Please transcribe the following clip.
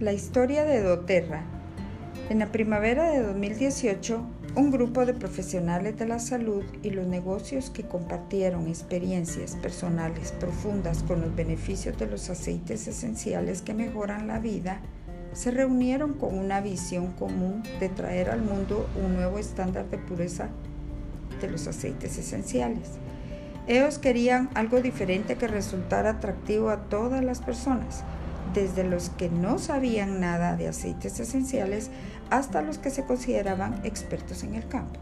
La historia de doTERRA. En la primavera de 2018, un grupo de profesionales de la salud y los negocios que compartieron experiencias personales profundas con los beneficios de los aceites esenciales que mejoran la vida, se reunieron con una visión común de traer al mundo un nuevo estándar de pureza de los aceites esenciales. Ellos querían algo diferente que resultara atractivo a todas las personas desde los que no sabían nada de aceites esenciales hasta los que se consideraban expertos en el campo.